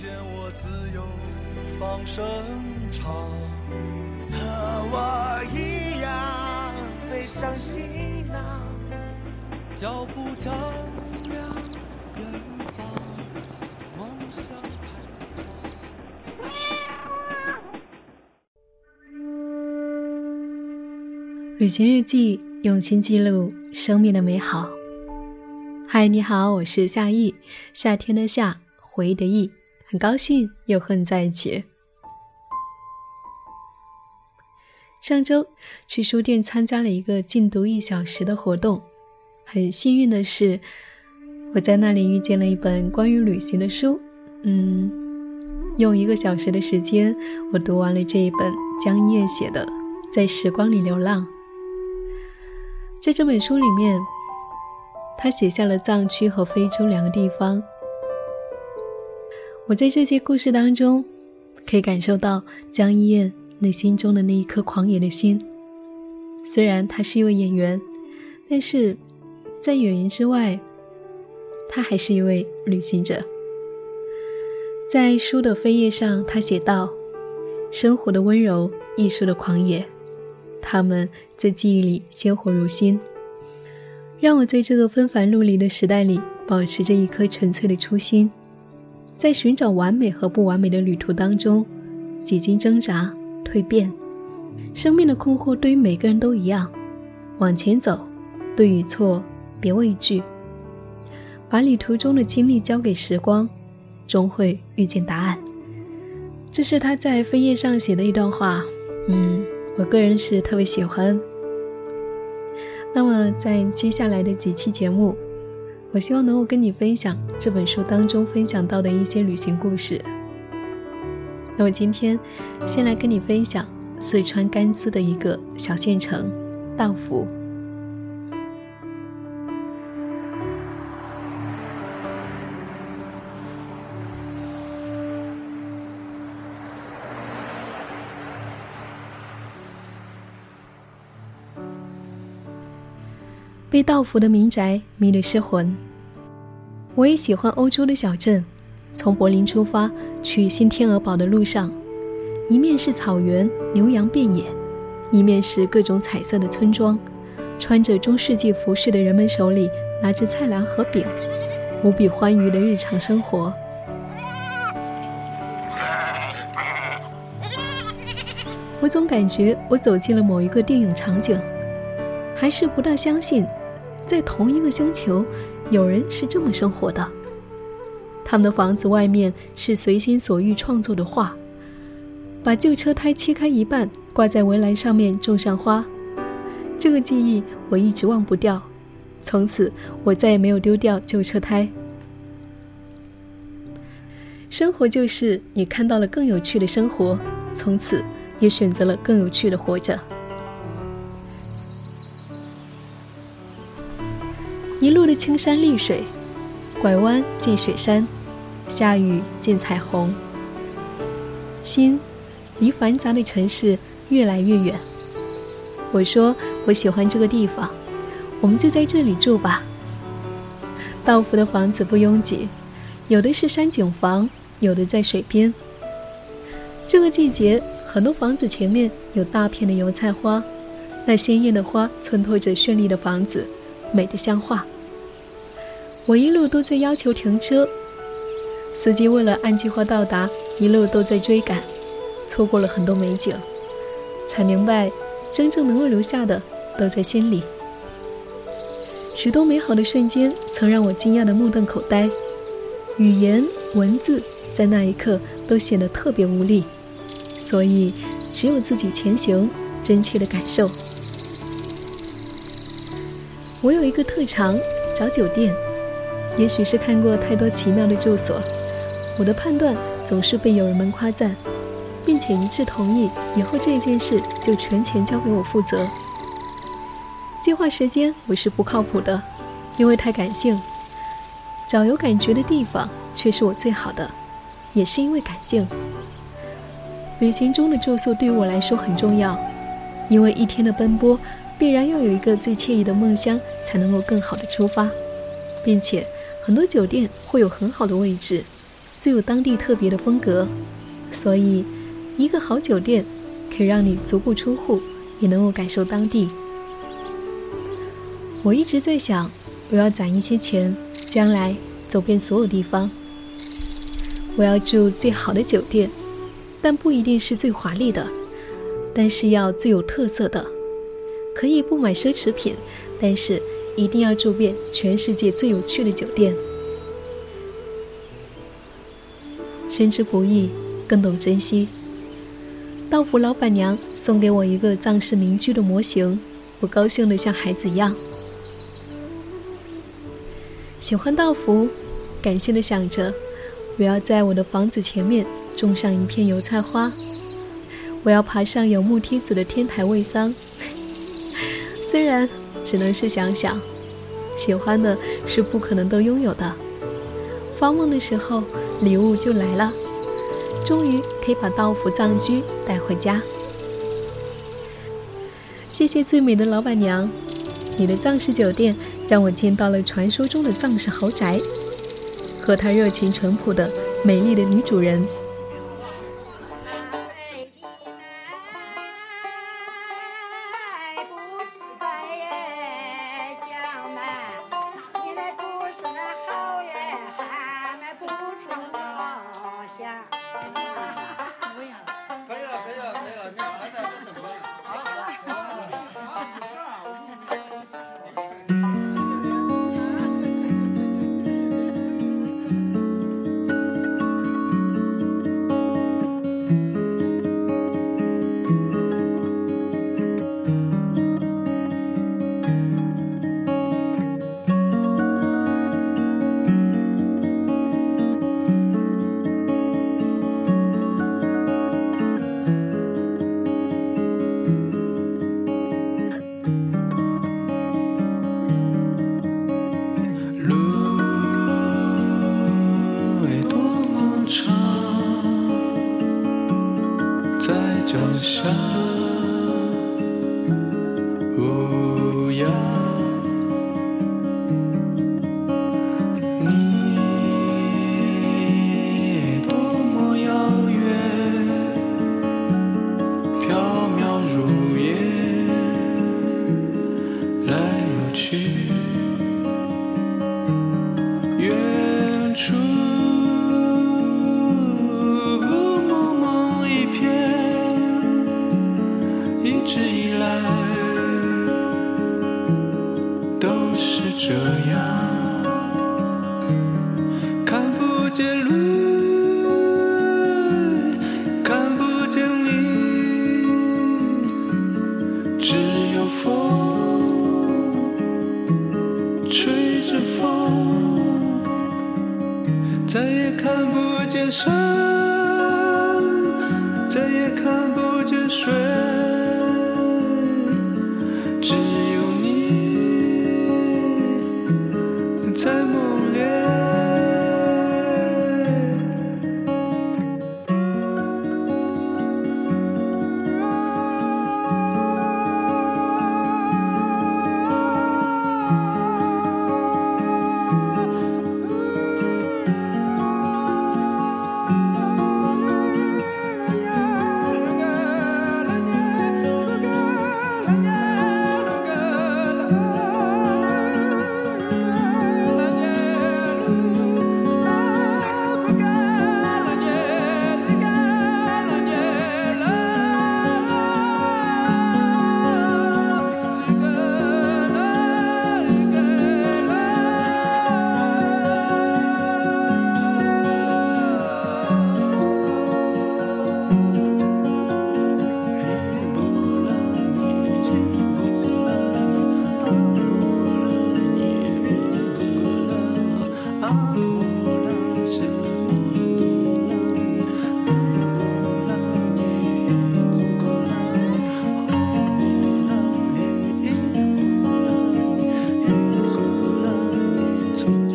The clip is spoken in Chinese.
见我自由放声唱，和我一样背上行囊，脚步丈量远方，梦想开放。旅行日记，用心记录生命的美好。嗨，你好，我是夏意，夏天的夏，回忆的忆，很高兴又和你在一起。上周去书店参加了一个禁读一小时的活动，很幸运的是，我在那里遇见了一本关于旅行的书。嗯，用一个小时的时间，我读完了这一本江一燕写的《在时光里流浪》。在这本书里面，他写下了藏区和非洲两个地方。我在这些故事当中，可以感受到江一燕内心中的那一颗狂野的心。虽然她是一位演员，但是在演员之外，她还是一位旅行者。在书的扉页上，他写道：“生活的温柔，艺术的狂野。”他们在记忆里鲜活如新，让我在这个纷繁陆离的时代里保持着一颗纯粹的初心，在寻找完美和不完美的旅途当中，几经挣扎蜕变。生命的困惑对于每个人都一样，往前走，对与错别畏惧，把旅途中的经历交给时光，终会遇见答案。这是他在扉页上写的一段话，嗯。我个人是特别喜欢。那么，在接下来的几期节目，我希望能够跟你分享这本书当中分享到的一些旅行故事。那么今天，先来跟你分享四川甘孜的一个小县城——道孚。被道孚的民宅迷得失魂。我也喜欢欧洲的小镇。从柏林出发去新天鹅堡的路上，一面是草原，牛羊遍野；一面是各种彩色的村庄，穿着中世纪服饰的人们手里拿着菜篮和饼，无比欢愉的日常生活。我总感觉我走进了某一个电影场景，还是不大相信。在同一个星球，有人是这么生活的。他们的房子外面是随心所欲创作的画，把旧车胎切开一半，挂在围栏上面种上花。这个记忆我一直忘不掉，从此我再也没有丢掉旧车胎。生活就是你看到了更有趣的生活，从此也选择了更有趣的活着。一路的青山绿水，拐弯见雪山，下雨见彩虹。心离繁杂的城市越来越远。我说我喜欢这个地方，我们就在这里住吧。道孚的房子不拥挤，有的是山景房，有的在水边。这个季节，很多房子前面有大片的油菜花，那鲜艳的花衬托着绚丽的房子。美得像画。我一路都在要求停车，司机为了按计划到达，一路都在追赶，错过了很多美景，才明白，真正能够留下的都在心里。许多美好的瞬间曾让我惊讶的目瞪口呆，语言文字在那一刻都显得特别无力，所以只有自己前行，真切的感受。我有一个特长，找酒店。也许是看过太多奇妙的住所，我的判断总是被友人们夸赞，并且一致同意以后这件事就全权交给我负责。计划时间我是不靠谱的，因为太感性。找有感觉的地方却是我最好的，也是因为感性。旅行中的住宿对于我来说很重要，因为一天的奔波必然要有一个最惬意的梦乡，才能够更好的出发，并且很多酒店会有很好的位置，最有当地特别的风格，所以一个好酒店可以让你足不出户也能够感受当地。我一直在想，我要攒一些钱。将来走遍所有地方，我要住最好的酒店，但不一定是最华丽的，但是要最有特色的。可以不买奢侈品，但是一定要住遍全世界最有趣的酒店。深知不易，更懂珍惜。道服老板娘送给我一个藏式民居的模型，我高兴得像孩子一样。喜欢道服，感性的想着，我要在我的房子前面种上一片油菜花，我要爬上有木梯子的天台喂桑。然只能是想想，喜欢的是不可能都拥有的。发梦的时候，礼物就来了，终于可以把道府藏居带回家。谢谢最美的老板娘，你的藏式酒店。让我见到了传说中的藏式豪宅，和她热情淳朴的美丽的女主人。就像见路看不见你只有风吹着风再也看不见山再也看不见水。Song.